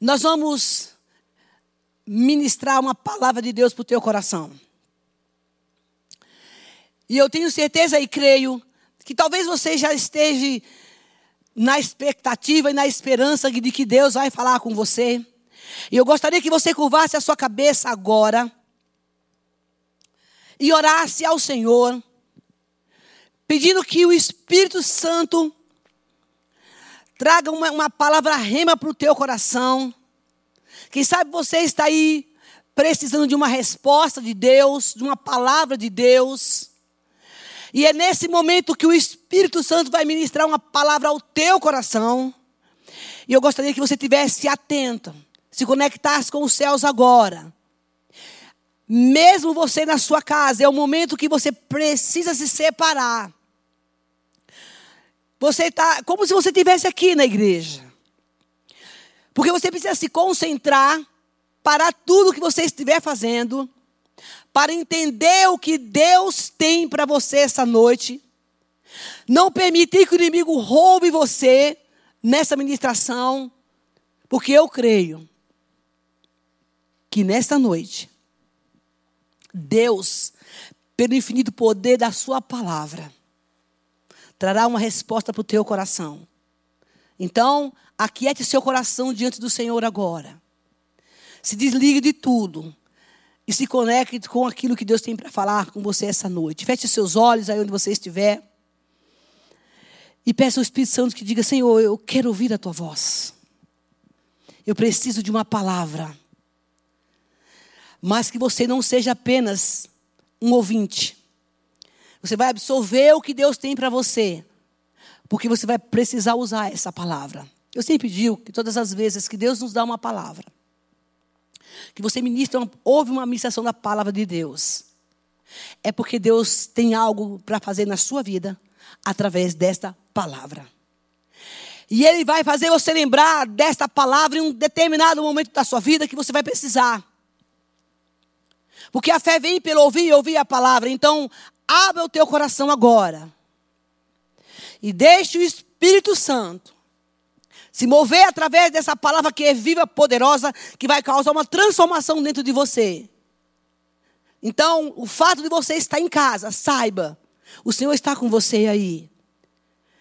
nós vamos ministrar uma palavra de Deus para o teu coração. E eu tenho certeza e creio que talvez você já esteja na expectativa e na esperança de que Deus vai falar com você. E eu gostaria que você curvasse a sua cabeça agora e orasse ao Senhor, pedindo que o Espírito Santo traga uma, uma palavra rema para o teu coração. Quem sabe você está aí precisando de uma resposta de Deus, de uma palavra de Deus. E é nesse momento que o Espírito Santo vai ministrar uma palavra ao teu coração. E eu gostaria que você tivesse atento, se conectasse com os céus agora. Mesmo você na sua casa, é o momento que você precisa se separar. Você está como se você estivesse aqui na igreja. Porque você precisa se concentrar, parar tudo que você estiver fazendo, para entender o que Deus tem para você essa noite. Não permitir que o inimigo roube você nessa ministração, porque eu creio que nesta noite, Deus, pelo infinito poder da Sua palavra, trará uma resposta para o teu coração. Então, aquiete seu coração diante do Senhor agora. Se desligue de tudo e se conecte com aquilo que Deus tem para falar com você essa noite. Feche seus olhos aí onde você estiver. E peça ao Espírito Santo que diga: Senhor, eu quero ouvir a tua voz. Eu preciso de uma palavra. Mas que você não seja apenas um ouvinte. Você vai absorver o que Deus tem para você. Porque você vai precisar usar essa palavra. Eu sempre digo que todas as vezes que Deus nos dá uma palavra, que você ministra, ouve uma ministração da palavra de Deus, é porque Deus tem algo para fazer na sua vida através desta palavra. E Ele vai fazer você lembrar desta palavra em um determinado momento da sua vida que você vai precisar. Porque a fé vem pelo ouvir e ouvir a palavra. Então, abra o teu coração agora. E deixe o Espírito Santo se mover através dessa palavra que é viva, poderosa, que vai causar uma transformação dentro de você. Então, o fato de você estar em casa, saiba, o Senhor está com você aí.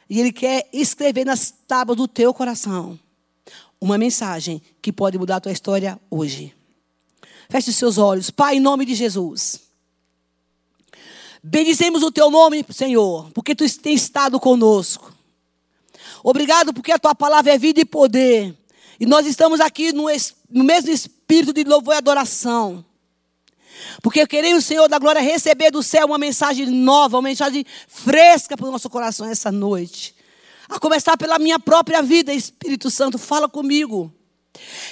E Ele quer escrever nas tábuas do teu coração uma mensagem que pode mudar a tua história hoje. Feche os seus olhos. Pai, em nome de Jesus. Bendizemos o teu nome, Senhor, porque tu tens estado conosco. Obrigado porque a tua palavra é vida e poder. E nós estamos aqui no, no mesmo espírito de louvor e adoração. Porque queremos, Senhor da glória, receber do céu uma mensagem nova, uma mensagem fresca para o nosso coração essa noite. A começar pela minha própria vida, Espírito Santo, fala comigo.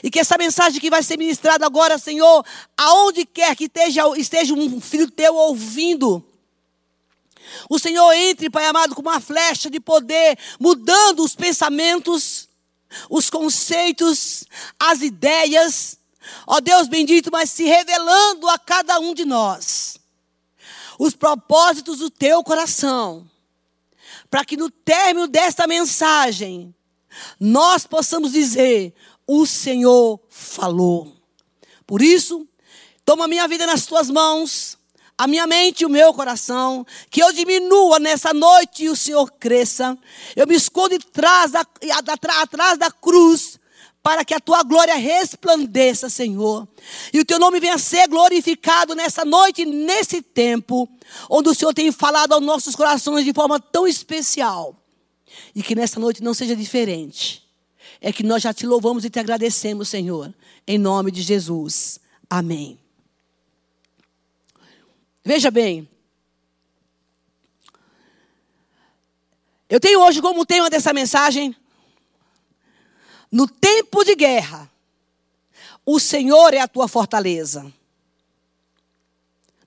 E que essa mensagem que vai ser ministrada agora, Senhor, aonde quer que esteja, esteja um filho teu ouvindo, o Senhor entre, Pai amado, com uma flecha de poder, mudando os pensamentos, os conceitos, as ideias. Ó Deus bendito, mas se revelando a cada um de nós os propósitos do teu coração, para que no término desta mensagem nós possamos dizer: o Senhor falou. Por isso, toma minha vida nas tuas mãos a minha mente e o meu coração, que eu diminua nessa noite e o Senhor cresça. Eu me escondo atrás da, atrás da cruz, para que a tua glória resplandeça, Senhor. E o teu nome venha ser glorificado nessa noite, nesse tempo, onde o Senhor tem falado aos nossos corações de forma tão especial. E que nessa noite não seja diferente. É que nós já te louvamos e te agradecemos, Senhor. Em nome de Jesus. Amém. Veja bem. Eu tenho hoje como tema dessa mensagem. No tempo de guerra, o Senhor é a tua fortaleza.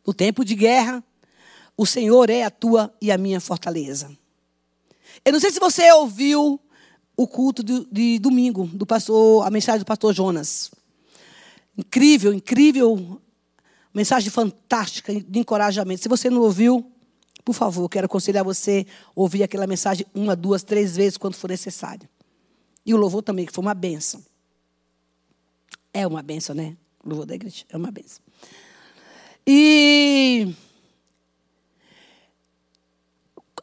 No tempo de guerra, o Senhor é a tua e a minha fortaleza. Eu não sei se você ouviu o culto de, de domingo do pastor, a mensagem do pastor Jonas. Incrível, incrível Mensagem fantástica de encorajamento. Se você não ouviu, por favor, quero aconselhar você a ouvir aquela mensagem uma, duas, três vezes, quando for necessário. E o louvor também, que foi uma benção. É uma benção, né? Louvor da igreja. É uma benção. E.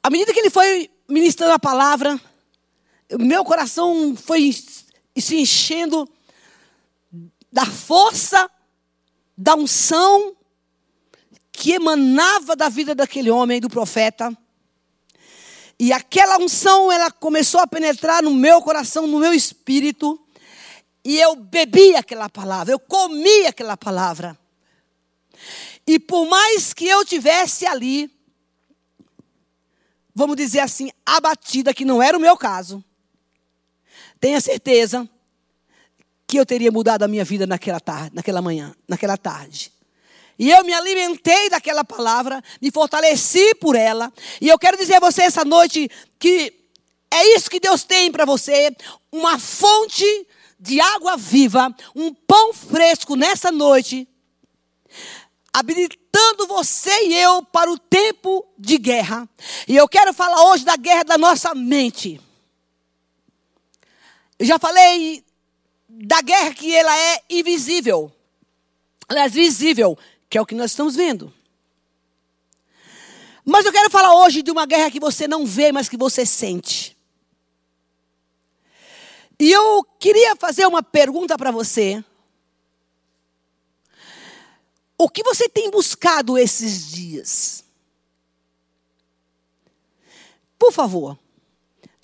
À medida que ele foi ministrando a palavra, meu coração foi se enchendo da força, da unção que emanava da vida daquele homem, do profeta. E aquela unção, ela começou a penetrar no meu coração, no meu espírito. E eu bebi aquela palavra, eu comi aquela palavra. E por mais que eu tivesse ali, vamos dizer assim, abatida, que não era o meu caso, tenha certeza que eu teria mudado a minha vida naquela tarde, naquela manhã, naquela tarde. E eu me alimentei daquela palavra, me fortaleci por ela. E eu quero dizer a você essa noite que é isso que Deus tem para você, uma fonte de água viva, um pão fresco nessa noite, habilitando você e eu para o tempo de guerra. E eu quero falar hoje da guerra da nossa mente. Eu já falei da guerra que ela é invisível. Ela é visível, que é o que nós estamos vendo. Mas eu quero falar hoje de uma guerra que você não vê, mas que você sente. E eu queria fazer uma pergunta para você. O que você tem buscado esses dias? Por favor,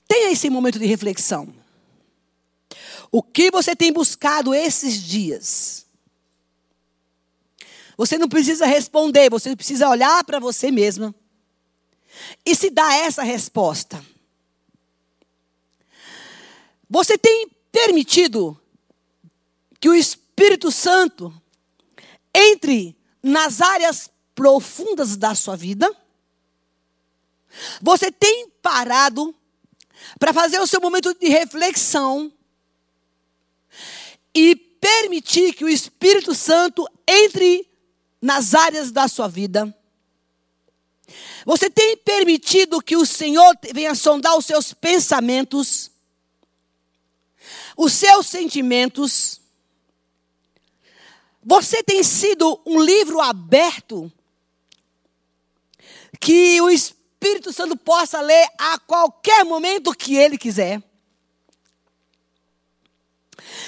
tenha esse momento de reflexão. O que você tem buscado esses dias? Você não precisa responder, você precisa olhar para você mesma e se dar essa resposta. Você tem permitido que o Espírito Santo entre nas áreas profundas da sua vida? Você tem parado para fazer o seu momento de reflexão e permitir que o Espírito Santo entre nas áreas da sua vida? Você tem permitido que o Senhor venha sondar os seus pensamentos? os seus sentimentos. Você tem sido um livro aberto que o Espírito Santo possa ler a qualquer momento que ele quiser.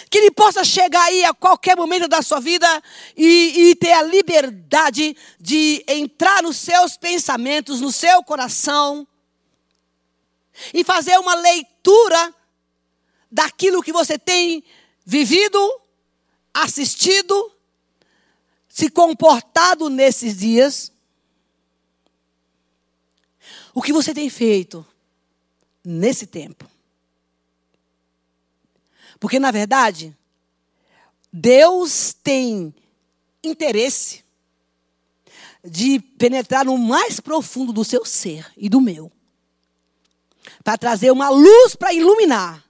Que ele possa chegar aí a qualquer momento da sua vida e, e ter a liberdade de entrar nos seus pensamentos, no seu coração e fazer uma leitura daquilo que você tem vivido, assistido, se comportado nesses dias. O que você tem feito nesse tempo? Porque, na verdade, Deus tem interesse de penetrar no mais profundo do seu ser e do meu, para trazer uma luz para iluminar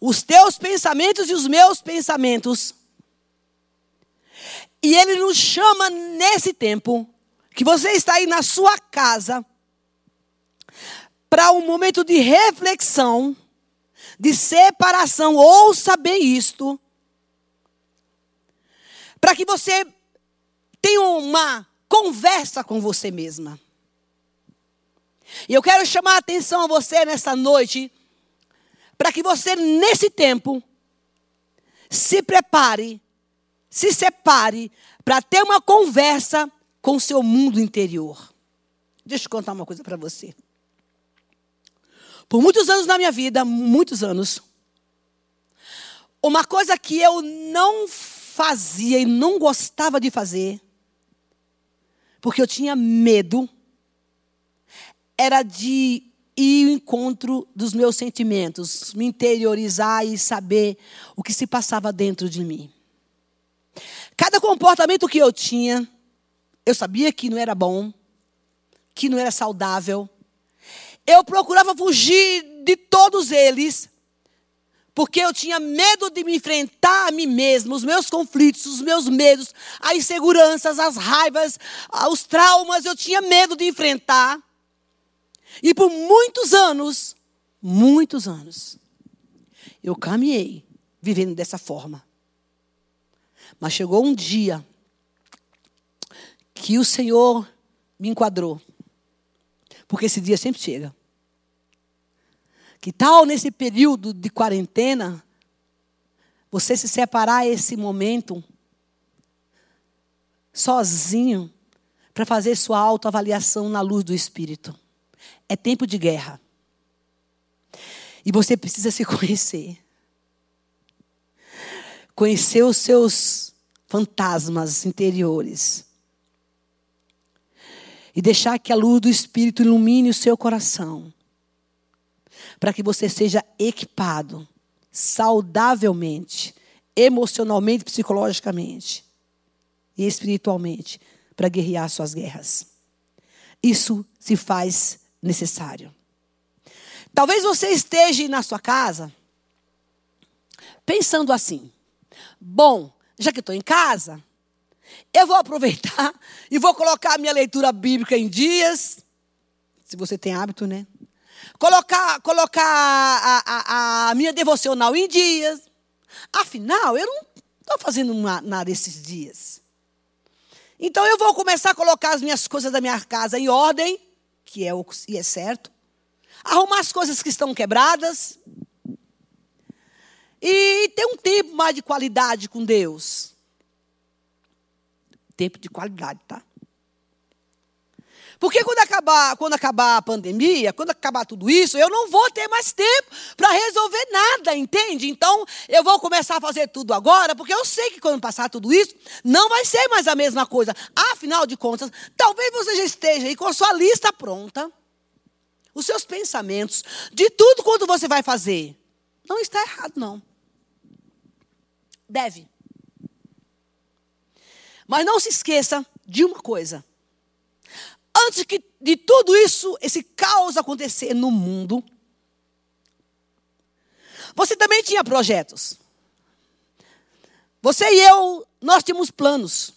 os teus pensamentos e os meus pensamentos. E Ele nos chama nesse tempo, que você está aí na sua casa, para um momento de reflexão, de separação. Ouça bem isto. Para que você tenha uma conversa com você mesma. E eu quero chamar a atenção a você nessa noite para que você, nesse tempo, se prepare, se separe para ter uma conversa com o seu mundo interior. Deixa eu contar uma coisa para você. Por muitos anos na minha vida, muitos anos, uma coisa que eu não fazia e não gostava de fazer, porque eu tinha medo, era de ir ao encontro dos meus sentimentos, me interiorizar e saber o que se passava dentro de mim. Cada comportamento que eu tinha, eu sabia que não era bom, que não era saudável. Eu procurava fugir de todos eles, porque eu tinha medo de me enfrentar a mim mesmo, os meus conflitos, os meus medos, as inseguranças, as raivas, os traumas, eu tinha medo de enfrentar. E por muitos anos, muitos anos, eu caminhei vivendo dessa forma. Mas chegou um dia que o Senhor me enquadrou. Porque esse dia sempre chega. Que tal nesse período de quarentena você se separar esse momento sozinho para fazer sua autoavaliação na luz do Espírito? É tempo de guerra. E você precisa se conhecer. Conhecer os seus fantasmas interiores. E deixar que a luz do Espírito ilumine o seu coração. Para que você seja equipado saudavelmente, emocionalmente, psicologicamente e espiritualmente para guerrear suas guerras. Isso se faz necessário. Talvez você esteja na sua casa pensando assim: bom, já que estou em casa, eu vou aproveitar e vou colocar a minha leitura bíblica em dias. Se você tem hábito, né? Colocar, colocar a, a, a minha devocional em dias. Afinal, eu não estou fazendo nada esses dias. Então eu vou começar a colocar as minhas coisas da minha casa em ordem, que é, o, e é certo arrumar as coisas que estão quebradas e ter um tempo mais de qualidade com Deus. Tempo de qualidade, tá? Porque quando acabar, quando acabar a pandemia, quando acabar tudo isso, eu não vou ter mais tempo para resolver nada, entende? Então, eu vou começar a fazer tudo agora, porque eu sei que quando passar tudo isso, não vai ser mais a mesma coisa. Afinal de contas, talvez você já esteja aí com a sua lista pronta os seus pensamentos, de tudo quanto você vai fazer. Não está errado, não. Deve. Mas não se esqueça de uma coisa. Antes que de tudo isso, esse caos acontecer no mundo, você também tinha projetos. Você e eu, nós tínhamos planos.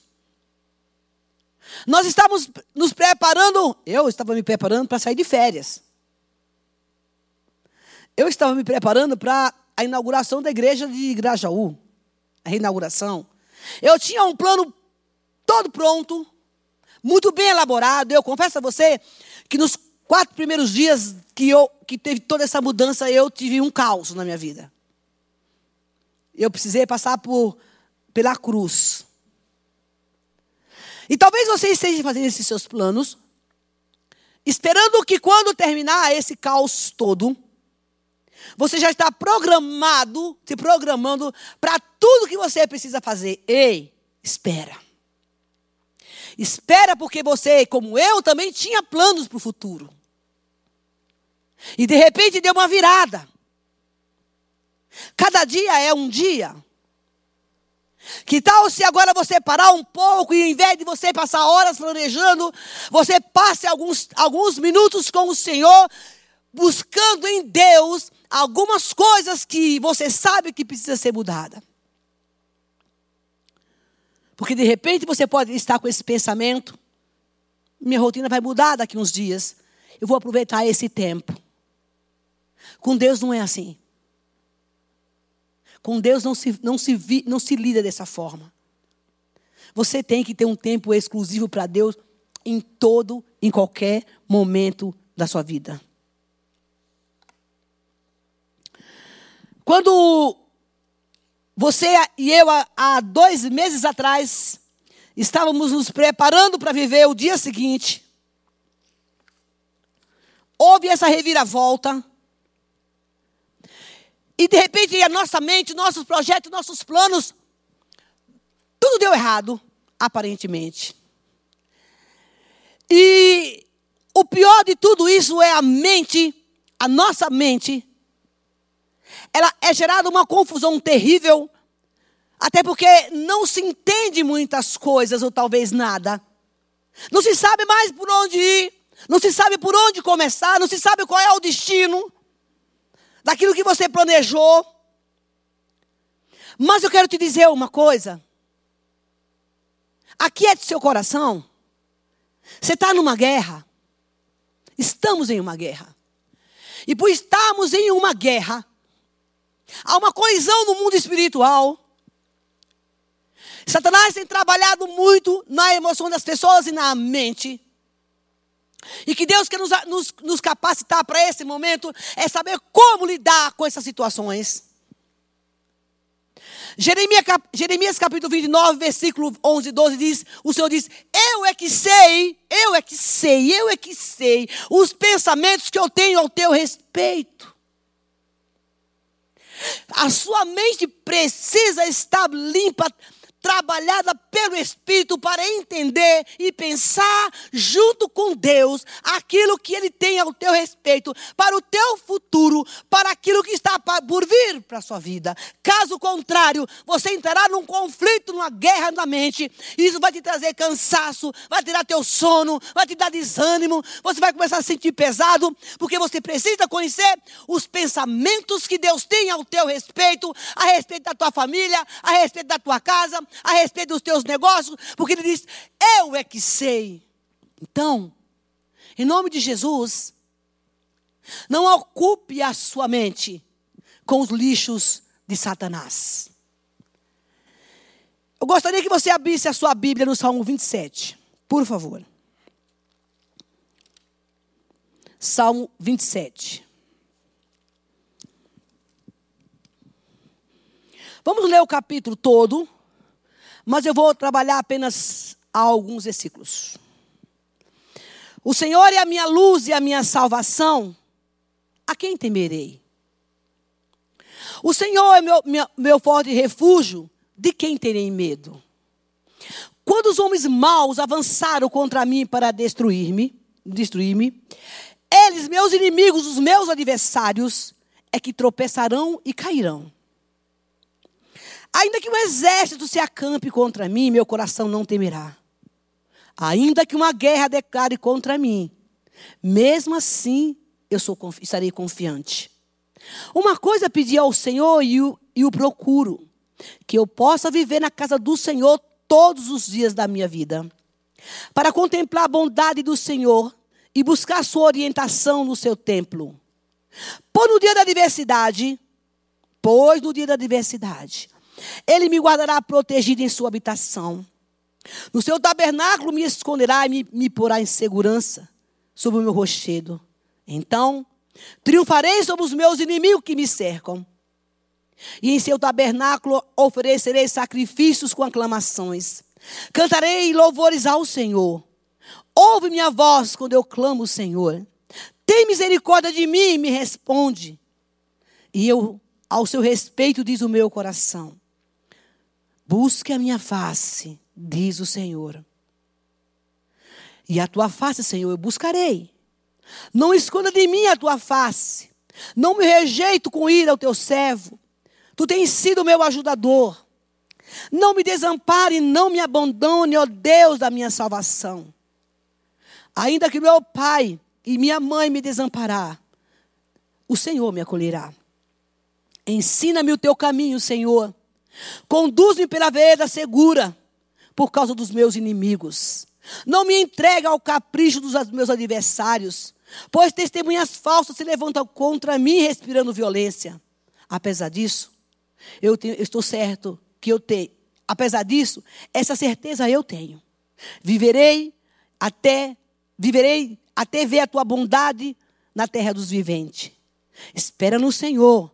Nós estávamos nos preparando, eu estava me preparando para sair de férias. Eu estava me preparando para a inauguração da igreja de Grajaú, a reinauguração. Eu tinha um plano todo pronto, muito bem elaborado. Eu confesso a você que nos quatro primeiros dias que, eu, que teve toda essa mudança, eu tive um caos na minha vida. Eu precisei passar por, pela cruz. E talvez você esteja fazendo esses seus planos, esperando que quando terminar esse caos todo, você já está programado, se programando para tudo que você precisa fazer. Ei, espera. Espera porque você, como eu, também tinha planos para o futuro. E de repente deu uma virada. Cada dia é um dia. Que tal se agora você parar um pouco e, em vez de você passar horas planejando, você passe alguns, alguns minutos com o Senhor, buscando em Deus algumas coisas que você sabe que precisa ser mudada. Porque de repente você pode estar com esse pensamento, minha rotina vai mudar daqui uns dias. Eu vou aproveitar esse tempo. Com Deus não é assim. Com Deus não se, não se, vi, não se lida dessa forma. Você tem que ter um tempo exclusivo para Deus em todo, em qualquer momento da sua vida. Quando você e eu, há dois meses atrás, estávamos nos preparando para viver o dia seguinte, houve essa reviravolta. E de repente a nossa mente, nossos projetos, nossos planos, tudo deu errado, aparentemente. E o pior de tudo isso é a mente, a nossa mente, ela é gerada uma confusão terrível, até porque não se entende muitas coisas, ou talvez nada. Não se sabe mais por onde ir, não se sabe por onde começar, não se sabe qual é o destino daquilo que você planejou. Mas eu quero te dizer uma coisa. Aqui é de seu coração. Você está numa guerra. Estamos em uma guerra. E por estarmos em uma guerra, Há uma colisão no mundo espiritual. Satanás tem trabalhado muito na emoção das pessoas e na mente. E que Deus quer nos, nos, nos capacitar para esse momento é saber como lidar com essas situações. Jeremias, Jeremias capítulo 29, versículo 11 e 12 diz: O Senhor diz: Eu é que sei, eu é que sei, eu é que sei os pensamentos que eu tenho ao teu respeito. A sua mente precisa estar limpa trabalhada pelo Espírito para entender e pensar junto com Deus aquilo que Ele tem ao teu respeito, para o teu futuro, para aquilo que está por vir para a sua vida. Caso contrário, você entrará num conflito, numa guerra na mente, e isso vai te trazer cansaço, vai tirar teu sono, vai te dar desânimo, você vai começar a sentir pesado, porque você precisa conhecer os pensamentos que Deus tem ao teu respeito, a respeito da tua família, a respeito da tua casa, a respeito dos teus negócios, porque ele diz: Eu é que sei. Então, em nome de Jesus, não ocupe a sua mente com os lixos de Satanás. Eu gostaria que você abrisse a sua Bíblia no Salmo 27, por favor. Salmo 27. Vamos ler o capítulo todo. Mas eu vou trabalhar apenas alguns versículos. O Senhor é a minha luz e a minha salvação. A quem temerei? O Senhor é meu, meu, meu forte refúgio. De quem terei medo? Quando os homens maus avançaram contra mim para destruir-me, destruir-me, eles, meus inimigos, os meus adversários, é que tropeçarão e cairão. Ainda que um exército se acampe contra mim, meu coração não temerá. Ainda que uma guerra declare contra mim, mesmo assim eu sou, estarei confiante. Uma coisa pedi ao Senhor e o, e o procuro: que eu possa viver na casa do Senhor todos os dias da minha vida, para contemplar a bondade do Senhor e buscar sua orientação no seu templo. Pois no dia da adversidade, pois no dia da adversidade, ele me guardará protegido em sua habitação. No seu tabernáculo me esconderá e me, me porá em segurança sobre o meu rochedo. Então, triunfarei sobre os meus inimigos que me cercam. E em seu tabernáculo oferecerei sacrifícios com aclamações. Cantarei louvores ao Senhor. Ouve minha voz quando eu clamo, Senhor. Tem misericórdia de mim e me responde. E eu, ao seu respeito, diz o meu coração: Busque a minha face, diz o Senhor. E a tua face, Senhor, eu buscarei. Não esconda de mim a tua face. Não me rejeito com ira ao teu servo. Tu tens sido meu ajudador. Não me desampare, não me abandone, ó Deus da minha salvação. Ainda que meu pai e minha mãe me desamparar, o Senhor me acolherá. Ensina-me o teu caminho, Senhor Conduz-me pela vereda segura, por causa dos meus inimigos. Não me entregue ao capricho dos meus adversários, pois testemunhas falsas se levantam contra mim, respirando violência. Apesar disso, eu, tenho, eu estou certo que eu tenho. Apesar disso, essa certeza eu tenho. Viverei até viverei até ver a tua bondade na terra dos viventes. Espera no Senhor.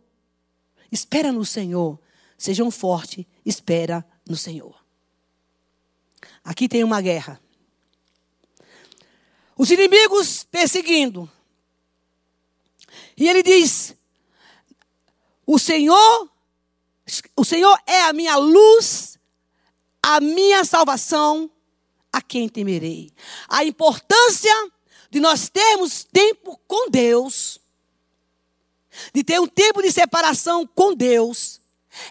Espera no Senhor. Sejam fortes, espera no Senhor. Aqui tem uma guerra. Os inimigos perseguindo. E ele diz: O Senhor, o Senhor é a minha luz, a minha salvação, a quem temerei. A importância de nós termos tempo com Deus, de ter um tempo de separação com Deus,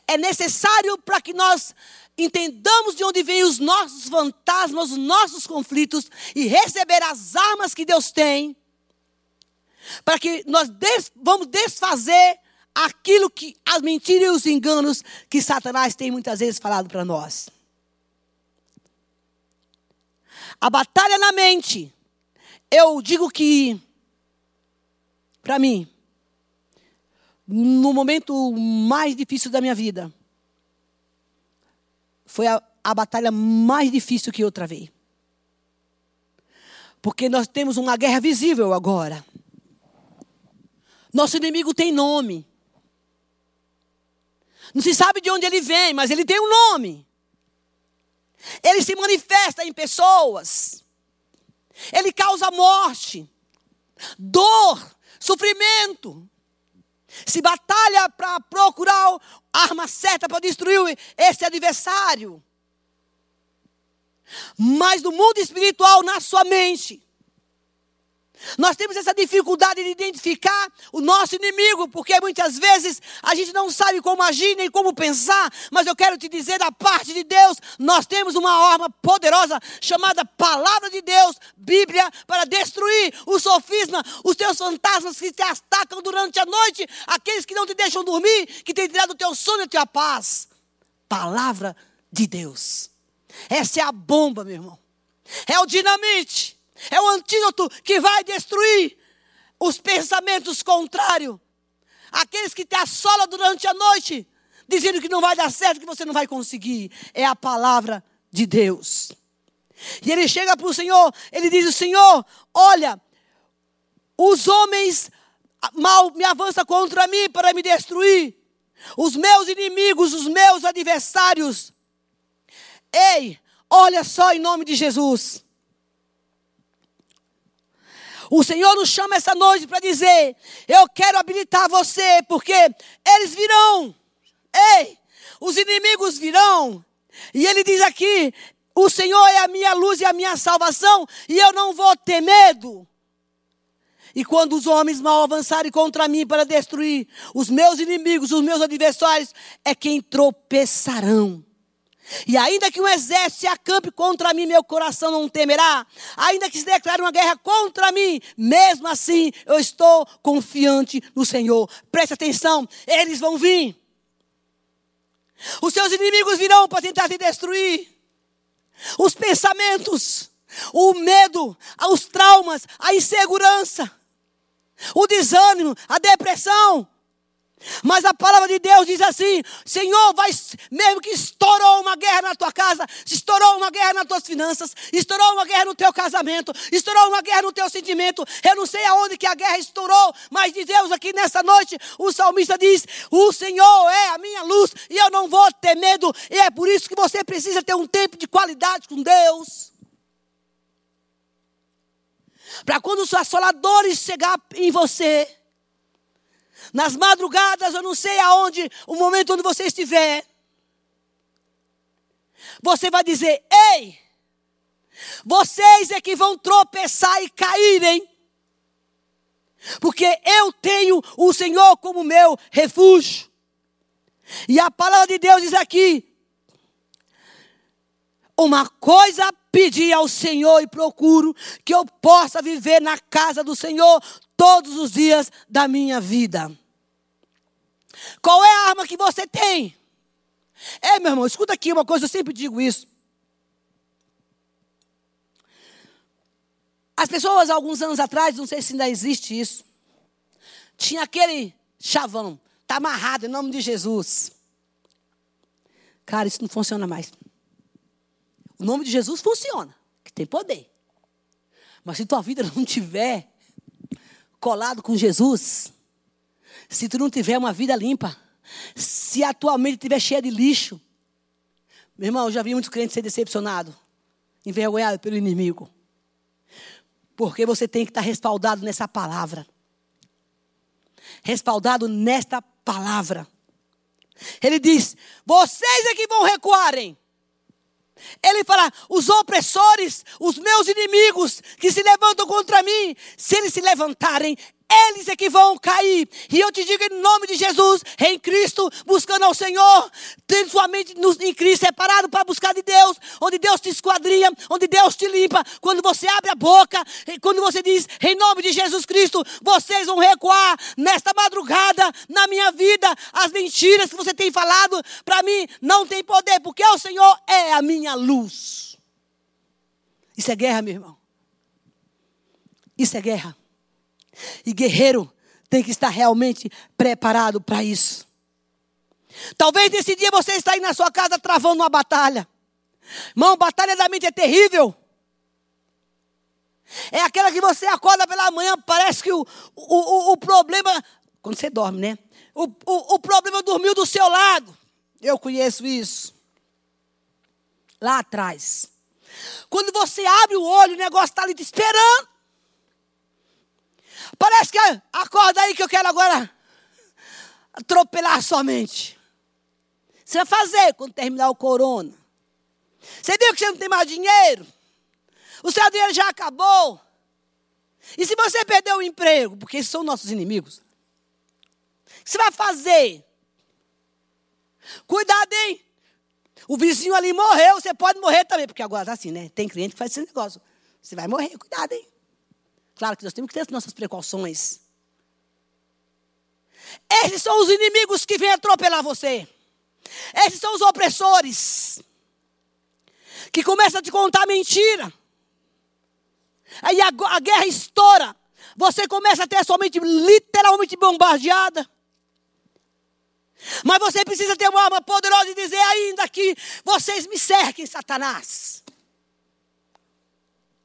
é necessário para que nós entendamos de onde vêm os nossos fantasmas, os nossos conflitos e receber as armas que Deus tem, para que nós des, vamos desfazer aquilo que as mentiras e os enganos que Satanás tem muitas vezes falado para nós. A batalha na mente, eu digo que, para mim, no momento mais difícil da minha vida, foi a, a batalha mais difícil que eu travei. Porque nós temos uma guerra visível agora. Nosso inimigo tem nome. Não se sabe de onde ele vem, mas ele tem um nome. Ele se manifesta em pessoas. Ele causa morte, dor, sofrimento. Se batalha para procurar a arma certa para destruir esse adversário. Mas no mundo espiritual, na sua mente, nós temos essa dificuldade de identificar o nosso inimigo, porque muitas vezes a gente não sabe como agir nem como pensar, mas eu quero te dizer, da parte de Deus, nós temos uma arma poderosa chamada Palavra de Deus, Bíblia, para destruir o sofisma, os teus fantasmas que te atacam durante a noite, aqueles que não te deixam dormir, que têm tirado o teu sono e a tua paz. Palavra de Deus. Essa é a bomba, meu irmão. É o dinamite é o antídoto que vai destruir os pensamentos contrários. Aqueles que te assolam durante a noite, dizendo que não vai dar certo, que você não vai conseguir. É a palavra de Deus. E ele chega para o Senhor, ele diz: Senhor, olha, os homens mal me avançam contra mim para me destruir. Os meus inimigos, os meus adversários. Ei, olha só em nome de Jesus. O Senhor nos chama essa noite para dizer: Eu quero habilitar você, porque eles virão. Ei, os inimigos virão. E ele diz aqui: O Senhor é a minha luz e a minha salvação, e eu não vou ter medo. E quando os homens mal avançarem contra mim para destruir os meus inimigos, os meus adversários, é quem tropeçarão. E ainda que um exército se acampe contra mim, meu coração não temerá. Ainda que se declare uma guerra contra mim, mesmo assim eu estou confiante no Senhor. Preste atenção, eles vão vir. Os seus inimigos virão para tentar te destruir. Os pensamentos, o medo, os traumas, a insegurança, o desânimo, a depressão, mas a palavra de Deus diz assim: Senhor, vai, mesmo que estourou uma guerra na tua casa, estourou uma guerra nas tuas finanças, estourou uma guerra no teu casamento, estourou uma guerra no teu sentimento. Eu não sei aonde que a guerra estourou, mas de Deus aqui nessa noite, o salmista diz: O Senhor é a minha luz e eu não vou ter medo. E é por isso que você precisa ter um tempo de qualidade com Deus. Para quando os assoladores chegar em você, nas madrugadas, eu não sei aonde, o momento onde você estiver. Você vai dizer: Ei, vocês é que vão tropeçar e caírem. Porque eu tenho o Senhor como meu refúgio. E a palavra de Deus diz aqui: Uma coisa pedi ao Senhor e procuro que eu possa viver na casa do Senhor todos os dias da minha vida. Qual é a arma que você tem? É, meu irmão, escuta aqui uma coisa, eu sempre digo isso. As pessoas, alguns anos atrás, não sei se ainda existe isso, tinha aquele chavão, está amarrado em nome de Jesus. Cara, isso não funciona mais. O nome de Jesus funciona, que tem poder. Mas se tua vida não tiver colado com Jesus, se tu não tiver uma vida limpa, se a tua mente estiver cheia de lixo, meu irmão, eu já vi muitos crentes ser decepcionados, envergonhados pelo inimigo. Porque você tem que estar respaldado nessa palavra. Respaldado nesta palavra. Ele diz: vocês é que vão recuarem. Ele fala: os opressores, os meus inimigos que se levantam contra mim, se eles se levantarem, eles é que vão cair. E eu te digo em nome de Jesus, em Cristo, buscando ao Senhor, tendo sua mente em Cristo separado para buscar de Deus, onde Deus te esquadrinha, onde Deus te limpa. Quando você abre a boca, quando você diz em nome de Jesus Cristo, vocês vão recuar nesta madrugada, na minha vida. As mentiras que você tem falado para mim não tem poder, porque o Senhor é a minha luz. Isso é guerra, meu irmão. Isso é guerra. E guerreiro tem que estar realmente preparado para isso. Talvez nesse dia você está aí na sua casa travando uma batalha. Irmão, batalha da mente é terrível. É aquela que você acorda pela manhã, parece que o, o, o, o problema. Quando você dorme, né? O, o, o problema dormiu do seu lado. Eu conheço isso. Lá atrás. Quando você abre o olho, o negócio está ali te esperando. Parece que acorda aí que eu quero agora atropelar sua mente. Você vai fazer quando terminar o corona. Você viu que você não tem mais dinheiro? O seu dinheiro já acabou. E se você perdeu o emprego, porque esses são nossos inimigos, o que você vai fazer? Cuidado, hein? O vizinho ali morreu, você pode morrer também, porque agora tá assim, né? Tem cliente que faz esse negócio. Você vai morrer, cuidado, hein? Claro que nós temos que ter as nossas precauções. Esses são os inimigos que vêm atropelar você. Esses são os opressores que começam a te contar mentira. Aí a, a guerra estoura. Você começa a ter a sua mente literalmente bombardeada. Mas você precisa ter uma arma poderosa e dizer ainda que vocês me cerquem, Satanás.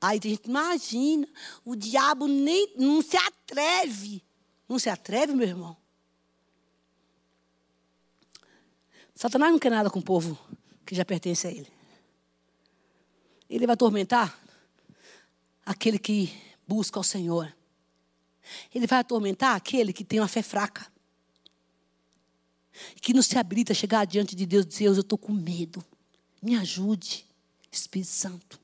Aí a gente imagina, o diabo nem não se atreve. Não se atreve, meu irmão. Satanás não quer nada com o povo que já pertence a ele. Ele vai atormentar aquele que busca o Senhor. Ele vai atormentar aquele que tem uma fé fraca. Que não se habilita a chegar diante de Deus e dizer: Eu estou com medo. Me ajude, Espírito Santo.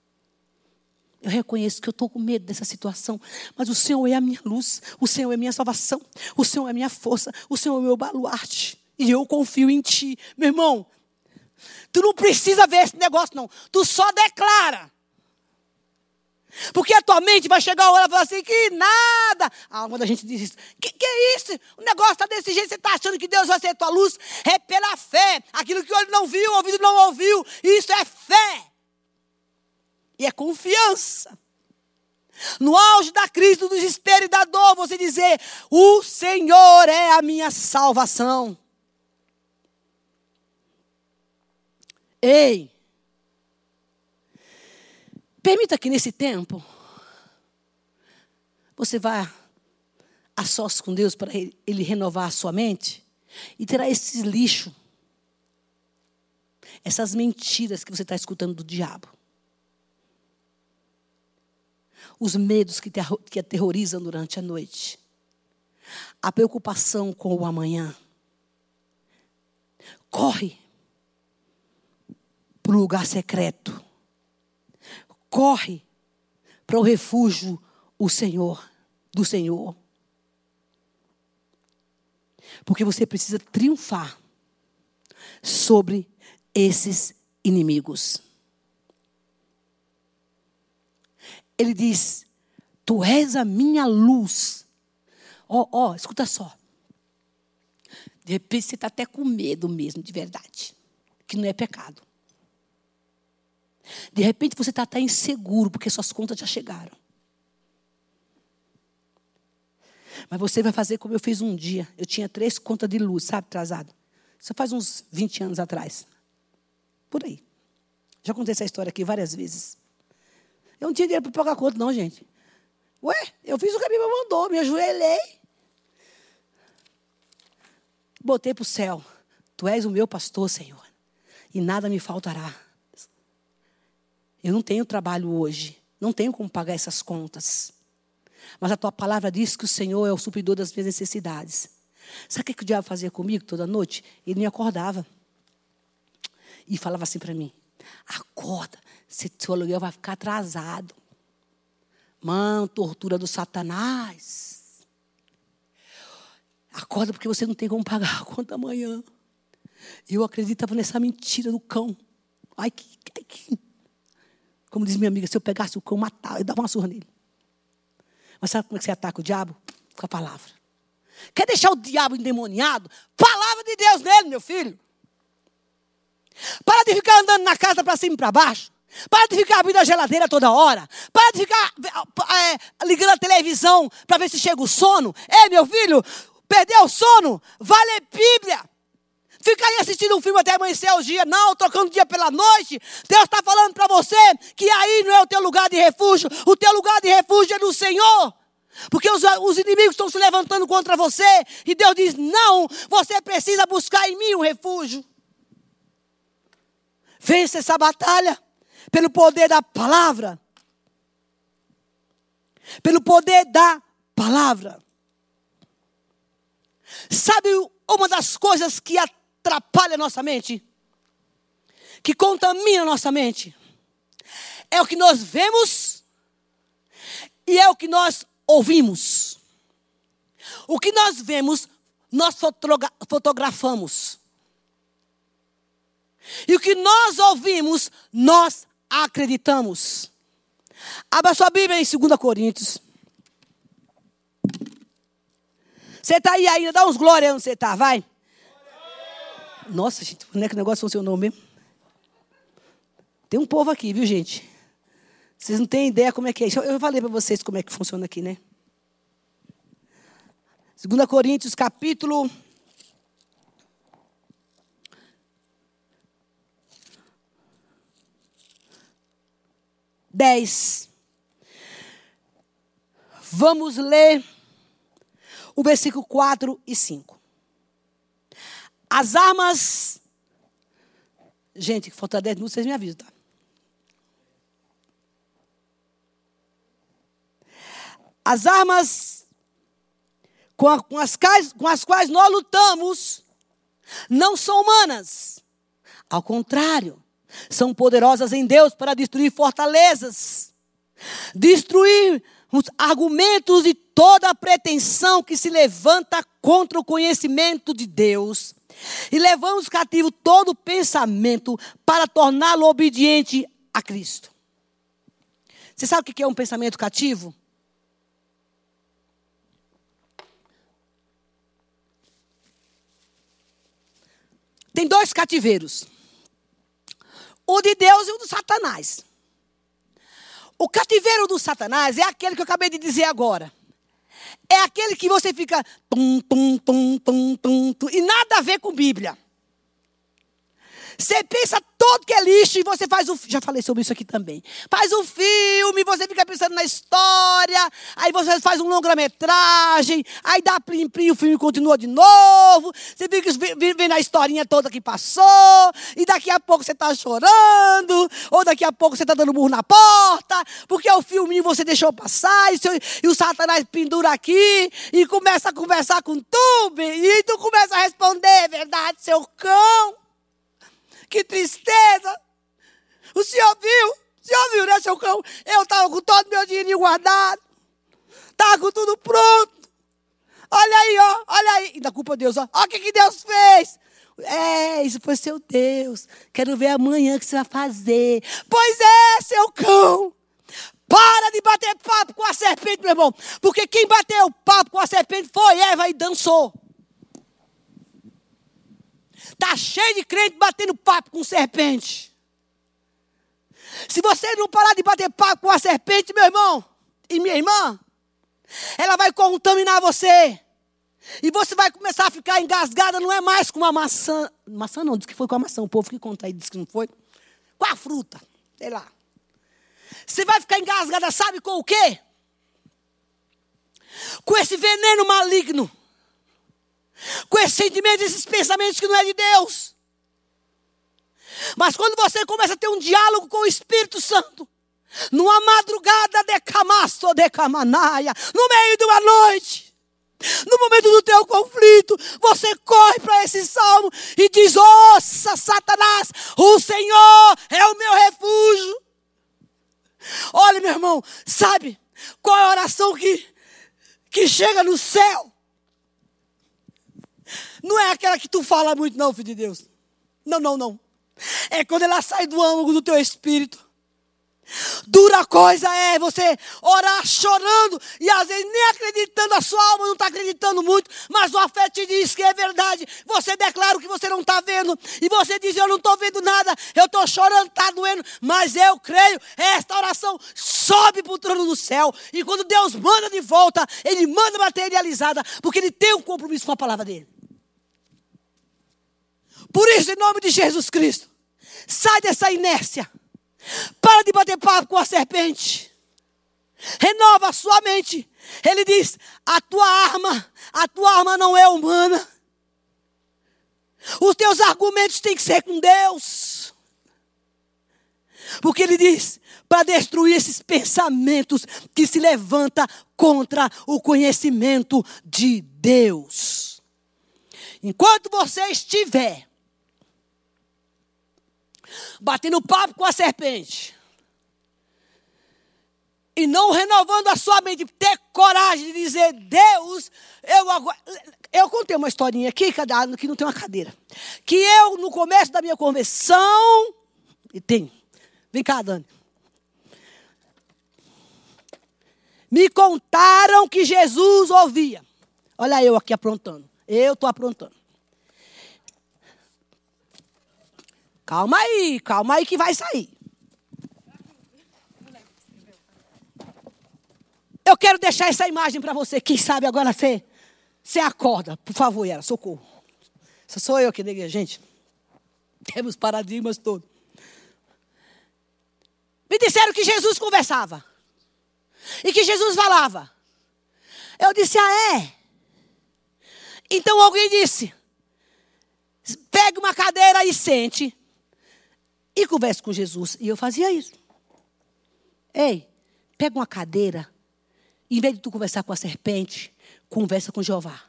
Eu reconheço que eu estou com medo dessa situação, mas o Senhor é a minha luz, o Senhor é a minha salvação, o Senhor é a minha força, o Senhor é o meu baluarte. E eu confio em Ti. Meu irmão, tu não precisa ver esse negócio, não. Tu só declara. Porque a tua mente vai chegar a hora e falar assim, que nada. A alma da gente diz isso. Que, que é isso? O negócio está desse jeito, você está achando que Deus vai ser tua luz? É pela fé. Aquilo que o olho não viu, o ouvido não ouviu. Isso é fé. E é confiança. No auge da crise, do desespero e da dor, você dizer: O Senhor é a minha salvação. Ei, Permita que nesse tempo você vá a sós com Deus para ele, renovar a sua mente e terá esse lixo, essas mentiras que você está escutando do diabo, os medos que, te, que aterrorizam durante a noite, a preocupação com o amanhã. Corre para o lugar secreto corre para o refúgio o Senhor, do Senhor. Porque você precisa triunfar sobre esses inimigos. Ele diz: Tu és a minha luz. Ó, oh, ó, oh, escuta só. De repente você está até com medo mesmo, de verdade. Que não é pecado. De repente você está até inseguro, porque suas contas já chegaram. Mas você vai fazer como eu fiz um dia. Eu tinha três contas de luz, sabe, atrasada. Isso faz uns 20 anos atrás. Por aí. Já contei essa história aqui várias vezes. Eu não tinha dinheiro para pagar a conta, não, gente. Ué, eu fiz o que a Bíblia mandou, me ajoelhei. Botei para o céu. Tu és o meu pastor, Senhor, e nada me faltará. Eu não tenho trabalho hoje, não tenho como pagar essas contas. Mas a tua palavra diz que o Senhor é o supridor das minhas necessidades. Sabe o que o diabo fazia comigo toda noite? Ele me acordava. E falava assim para mim: acorda, seu aluguel vai ficar atrasado. Mão, tortura do Satanás. Acorda porque você não tem como pagar a conta amanhã. Eu acreditava nessa mentira do cão. Ai, que, ai, que como diz minha amiga, se eu pegasse o cão, matava, eu dava uma surra nele. Mas sabe como é que você ataca o diabo? Com a palavra. Quer deixar o diabo endemoniado? Palavra de Deus nele, meu filho. Para de ficar andando na casa para cima e para baixo. Para de ficar abrindo a geladeira toda hora. Para de ficar é, ligando a televisão para ver se chega o sono. Ei, meu filho, perdeu o sono? Vai ler Bíblia. fica aí assistindo um filme até amanhecer o dia, não, trocando dia pela noite. Deus está falando para você que aí não é o teu lugar de refúgio. O teu lugar de refúgio é no Senhor. Porque os, os inimigos estão se levantando contra você. E Deus diz: não, você precisa buscar em mim um refúgio. Vence essa batalha pelo poder da palavra. Pelo poder da palavra. Sabe uma das coisas que atrapalha a nossa mente? Que contamina a nossa mente? É o que nós vemos e é o que nós ouvimos. O que nós vemos, nós fotografamos. E o que nós ouvimos, nós acreditamos. Abra sua Bíblia em 2 Coríntios. Você está aí ainda? Dá uns glória onde você está, vai. Nossa, gente, como é que o negócio funcionou mesmo? Tem um povo aqui, viu, gente? Vocês não têm ideia como é que é isso. Eu falei para vocês como é que funciona aqui, né? 2 Coríntios, capítulo. Dez. Vamos ler o versículo 4 e 5. As armas. Gente, falta 10 minutos, vocês me avisam, tá? As armas com, a, com, as, com as quais nós lutamos não são humanas. Ao contrário, são poderosas em Deus para destruir fortalezas, destruir os argumentos e toda a pretensão que se levanta contra o conhecimento de Deus. E levamos cativo todo pensamento para torná-lo obediente a Cristo. Você sabe o que é um pensamento cativo? Tem dois cativeiros: o de Deus e o do Satanás. O cativeiro do Satanás é aquele que eu acabei de dizer agora. É aquele que você fica tum, tum, tum, tum, tum, tum, e nada a ver com Bíblia. Você pensa todo que é lixo e você faz o. Já falei sobre isso aqui também. Faz um filme, você fica pensando na história, aí você faz um longa-metragem, aí dá plim plim, o filme continua de novo. Você fica vendo a historinha toda que passou, e daqui a pouco você está chorando, ou daqui a pouco você está dando burro na porta, porque o filminho você deixou passar, e, seu, e o Satanás pendura aqui e começa a conversar com tu, e tu começa a responder, é verdade, seu cão. Que tristeza! O senhor viu? O senhor viu, né, seu cão? Eu estava com todo meu dinheirinho guardado. Estava com tudo pronto. Olha aí, ó. Olha aí. E da culpa de Deus, ó. Olha o que, que Deus fez. É, isso foi seu Deus. Quero ver amanhã o que você vai fazer. Pois é, seu cão. Para de bater papo com a serpente, meu irmão. Porque quem bateu papo com a serpente foi Eva e dançou. Está cheio de crente batendo papo com serpente. Se você não parar de bater papo com a serpente, meu irmão e minha irmã, ela vai contaminar você. E você vai começar a ficar engasgada, não é mais com uma maçã. Maçã não, diz que foi com a maçã. O povo que conta aí disse que não foi. Com a fruta, sei lá. Você vai ficar engasgada, sabe com o quê? Com esse veneno maligno com esses sentimentos, esses pensamentos que não é de Deus. Mas quando você começa a ter um diálogo com o Espírito Santo, numa madrugada de camaço de camanaia, no meio de uma noite, no momento do teu conflito, você corre para esse salmo e diz: Ouça, Satanás, o Senhor é o meu refúgio. Olha, meu irmão, sabe qual é a oração que, que chega no céu? Não é aquela que tu fala muito, não, filho de Deus. Não, não, não. É quando ela sai do âmago do teu espírito. Dura coisa é você orar chorando e às vezes nem acreditando, a sua alma não está acreditando muito, mas o afeto te diz que é verdade. Você declara o que você não está vendo e você diz: Eu não estou vendo nada, eu estou chorando, está doendo, mas eu creio. Esta oração sobe para o trono do céu e quando Deus manda de volta, Ele manda materializada, porque Ele tem um compromisso com a palavra dele. Por isso, em nome de Jesus Cristo, sai dessa inércia. Para de bater papo com a serpente. Renova a sua mente. Ele diz: a tua arma, a tua arma não é humana. Os teus argumentos têm que ser com Deus. Porque ele diz: para destruir esses pensamentos que se levanta contra o conhecimento de Deus. Enquanto você estiver batendo papo com a serpente, e não renovando a sua mente, ter coragem de dizer, Deus, eu agora. Eu contei uma historinha aqui, que não tem uma cadeira. Que eu, no começo da minha conversão, e tem. Vem cá, Dani. Me contaram que Jesus ouvia. Olha eu aqui aprontando. Eu estou aprontando. Calma aí, calma aí que vai sair. Eu quero deixar essa imagem para você. Quem sabe agora você, você acorda. Por favor, ela, socorro. Só sou eu que neguei, gente. Temos paradigmas todos. Me disseram que Jesus conversava. E que Jesus falava. Eu disse, ah, é? Então alguém disse: pegue uma cadeira e sente. E converse com Jesus. E eu fazia isso. Ei, pega uma cadeira. Em vez de tu conversar com a serpente, conversa com Jeová.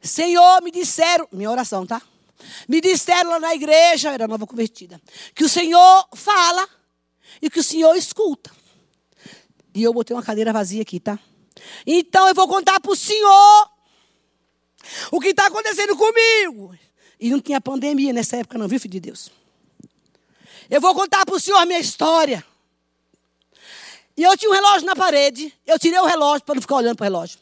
Senhor, me disseram, minha oração, tá? Me disseram lá na igreja, era nova convertida, que o Senhor fala e que o Senhor escuta. E eu botei uma cadeira vazia aqui, tá? Então eu vou contar para o Senhor o que está acontecendo comigo. E não tinha pandemia nessa época, não, viu, filho de Deus? Eu vou contar para o Senhor a minha história. E eu tinha um relógio na parede. Eu tirei o relógio para não ficar olhando para o relógio.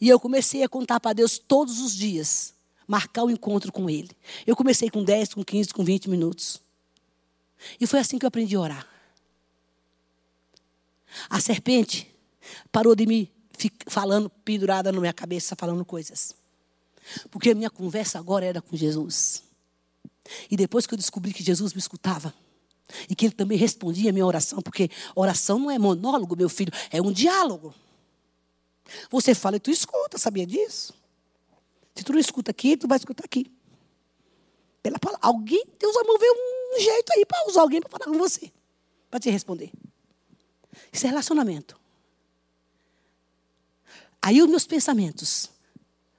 E eu comecei a contar para Deus todos os dias. Marcar o um encontro com Ele. Eu comecei com 10, com 15, com 20 minutos. E foi assim que eu aprendi a orar. A serpente parou de me falando pendurada na minha cabeça, falando coisas. Porque a minha conversa agora era com Jesus. E depois que eu descobri que Jesus me escutava, e que ele também respondia a minha oração, porque oração não é monólogo, meu filho, é um diálogo. Você fala e tu escuta, sabia disso? Se tu não escuta aqui, tu vai escutar aqui. Pela palavra. Alguém, Deus vai mover um jeito aí para usar alguém para falar com você, para te responder. Isso é relacionamento. Aí os meus pensamentos,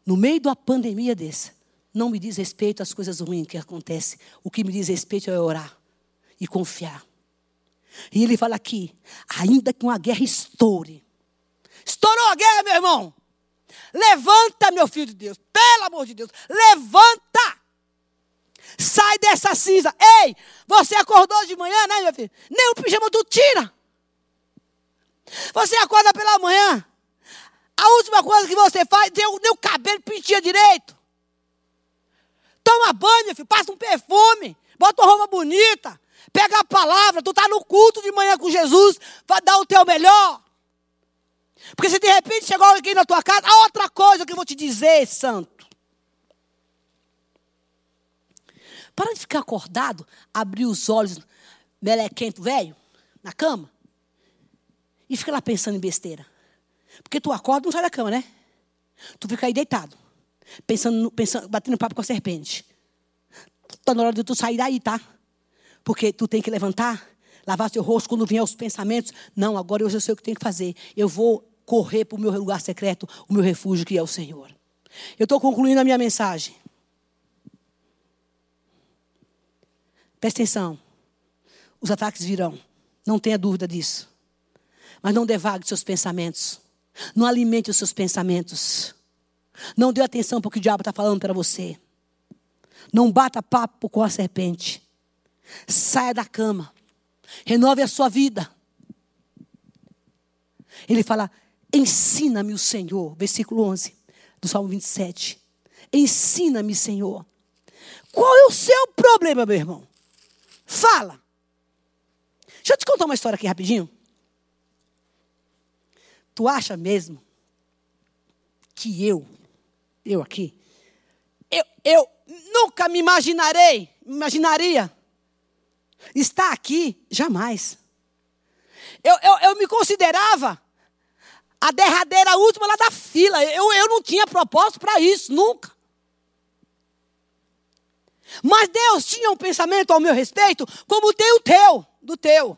no meio da pandemia dessa, não me diz respeito às coisas ruins que acontecem. O que me diz respeito é orar e confiar. E ele fala aqui, ainda que uma guerra estoure. Estourou a guerra, meu irmão. Levanta, meu filho de Deus. Pelo amor de Deus. Levanta. Sai dessa cinza. Ei, você acordou de manhã, né, meu filho? Nem o pijama tu tira. Você acorda pela manhã. A última coisa que você faz, deu o cabelo penteia direito. Toma banho, filho, passa um perfume, bota uma roupa bonita, pega a palavra, tu está no culto de manhã com Jesus, vai dar o teu melhor. Porque se de repente chegou alguém na tua casa, a outra coisa que eu vou te dizer, santo. Para de ficar acordado, abrir os olhos, melequento velho, na cama, e fica lá pensando em besteira. Porque tu acorda e não sai da cama, né? Tu fica aí deitado, pensando, pensando batendo papo com a serpente. Está na hora de tu sair daí, tá? Porque tu tem que levantar, lavar seu rosto quando vier os pensamentos. Não, agora eu já sei o que tenho que fazer. Eu vou correr para o meu lugar secreto, o meu refúgio que é o Senhor. Eu estou concluindo a minha mensagem. Presta atenção. Os ataques virão. Não tenha dúvida disso. Mas não devague seus pensamentos. Não alimente os seus pensamentos. Não dê atenção para o que o diabo está falando para você. Não bata papo com a serpente. Saia da cama. Renove a sua vida. Ele fala: Ensina-me o Senhor. Versículo 11 do Salmo 27. Ensina-me, Senhor. Qual é o seu problema, meu irmão? Fala. Deixa eu te contar uma história aqui rapidinho. Tu acha mesmo que eu eu aqui, eu, eu nunca me imaginarei, imaginaria estar aqui, jamais. Eu, eu, eu me considerava a derradeira última lá da fila. Eu, eu não tinha propósito para isso, nunca. Mas Deus tinha um pensamento ao meu respeito, como tem o teu, do teu.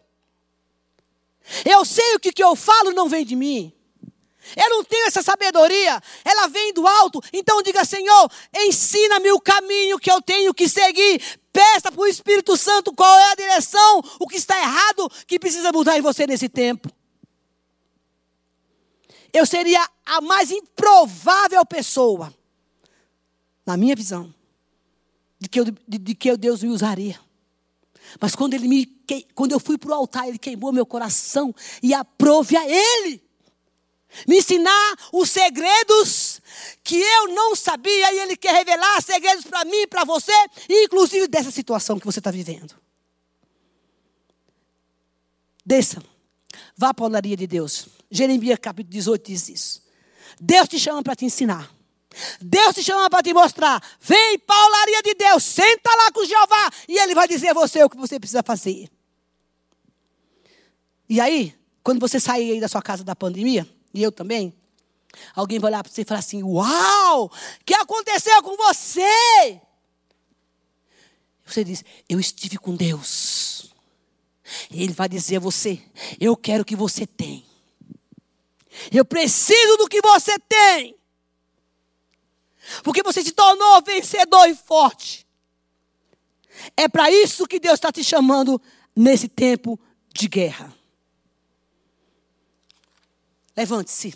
Eu sei o que, que eu falo não vem de mim. Eu não tenho essa sabedoria, ela vem do alto. Então diga, Senhor, ensina-me o caminho que eu tenho que seguir. Peça para o Espírito Santo qual é a direção, o que está errado, que precisa mudar em você nesse tempo. Eu seria a mais improvável pessoa, na minha visão, de que, eu, de, de que Deus me usaria. Mas quando, ele me, quando eu fui para o altar, ele queimou meu coração e aprove a ele me ensinar os segredos que eu não sabia e Ele quer revelar segredos para mim para você, inclusive dessa situação que você está vivendo. Desça, vá para a olaria de Deus. Jeremias capítulo 18 diz isso. Deus te chama para te ensinar. Deus te chama para te mostrar. Vem para a olaria de Deus, senta lá com Jeová e Ele vai dizer a você o que você precisa fazer. E aí, quando você sair da sua casa da pandemia, e eu também, alguém vai olhar para você e falar assim: Uau, o que aconteceu com você? Você diz: Eu estive com Deus. E Ele vai dizer a você: Eu quero o que você tem. Eu preciso do que você tem. Porque você se tornou vencedor e forte. É para isso que Deus está te chamando nesse tempo de guerra. Levante-se.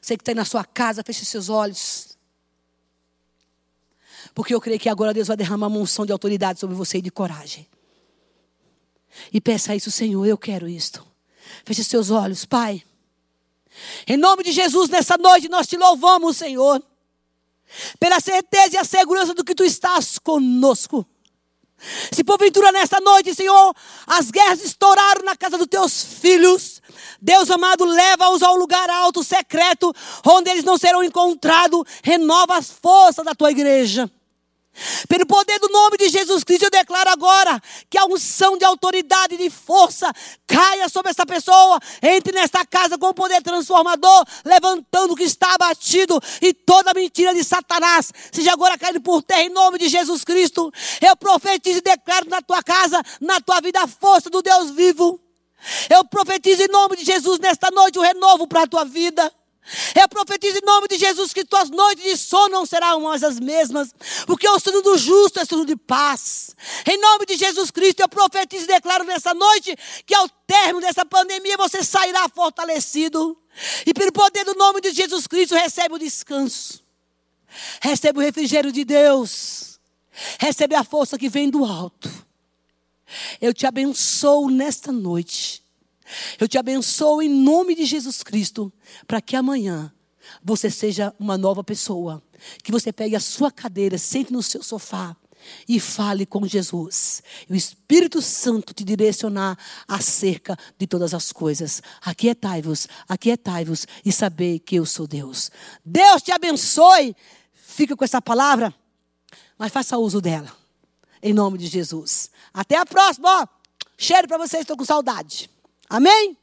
Você que está aí na sua casa, feche seus olhos. Porque eu creio que agora Deus vai derramar uma unção de autoridade sobre você e de coragem. E peça isso, Senhor, eu quero isto. Feche seus olhos, Pai. Em nome de Jesus, nessa noite nós te louvamos, Senhor. Pela certeza e a segurança do que tu estás conosco. Se porventura nesta noite, Senhor, as guerras estouraram na casa dos teus filhos, Deus amado, leva-os ao lugar alto, secreto, onde eles não serão encontrados, renova as forças da tua igreja. Pelo poder do nome de Jesus Cristo, eu declaro agora que a unção de autoridade e de força caia sobre essa pessoa, entre nesta casa com o poder transformador, levantando o que está abatido e toda mentira de Satanás seja agora caindo por terra em nome de Jesus Cristo. Eu profetizo e declaro na tua casa, na tua vida, a força do Deus vivo. Eu profetizo em nome de Jesus nesta noite o um renovo para a tua vida. Eu profetizo em nome de Jesus que tuas noites de sono não serão mais as mesmas, porque o sono do justo é sono de paz. Em nome de Jesus Cristo, eu profetizo e declaro nessa noite que ao término dessa pandemia você sairá fortalecido. E pelo poder do nome de Jesus Cristo, recebe o descanso. Recebe o refrigério de Deus. Recebe a força que vem do alto. Eu te abençoo nesta noite eu te abençoo em nome de Jesus Cristo, para que amanhã você seja uma nova pessoa. Que você pegue a sua cadeira, sente no seu sofá e fale com Jesus. E o Espírito Santo te direcionar acerca de todas as coisas. Aquietai-vos, aquietai-vos e saber que eu sou Deus. Deus te abençoe. Fica com essa palavra, mas faça uso dela. Em nome de Jesus. Até a próxima. Cheiro para vocês, estou com saudade. Amém?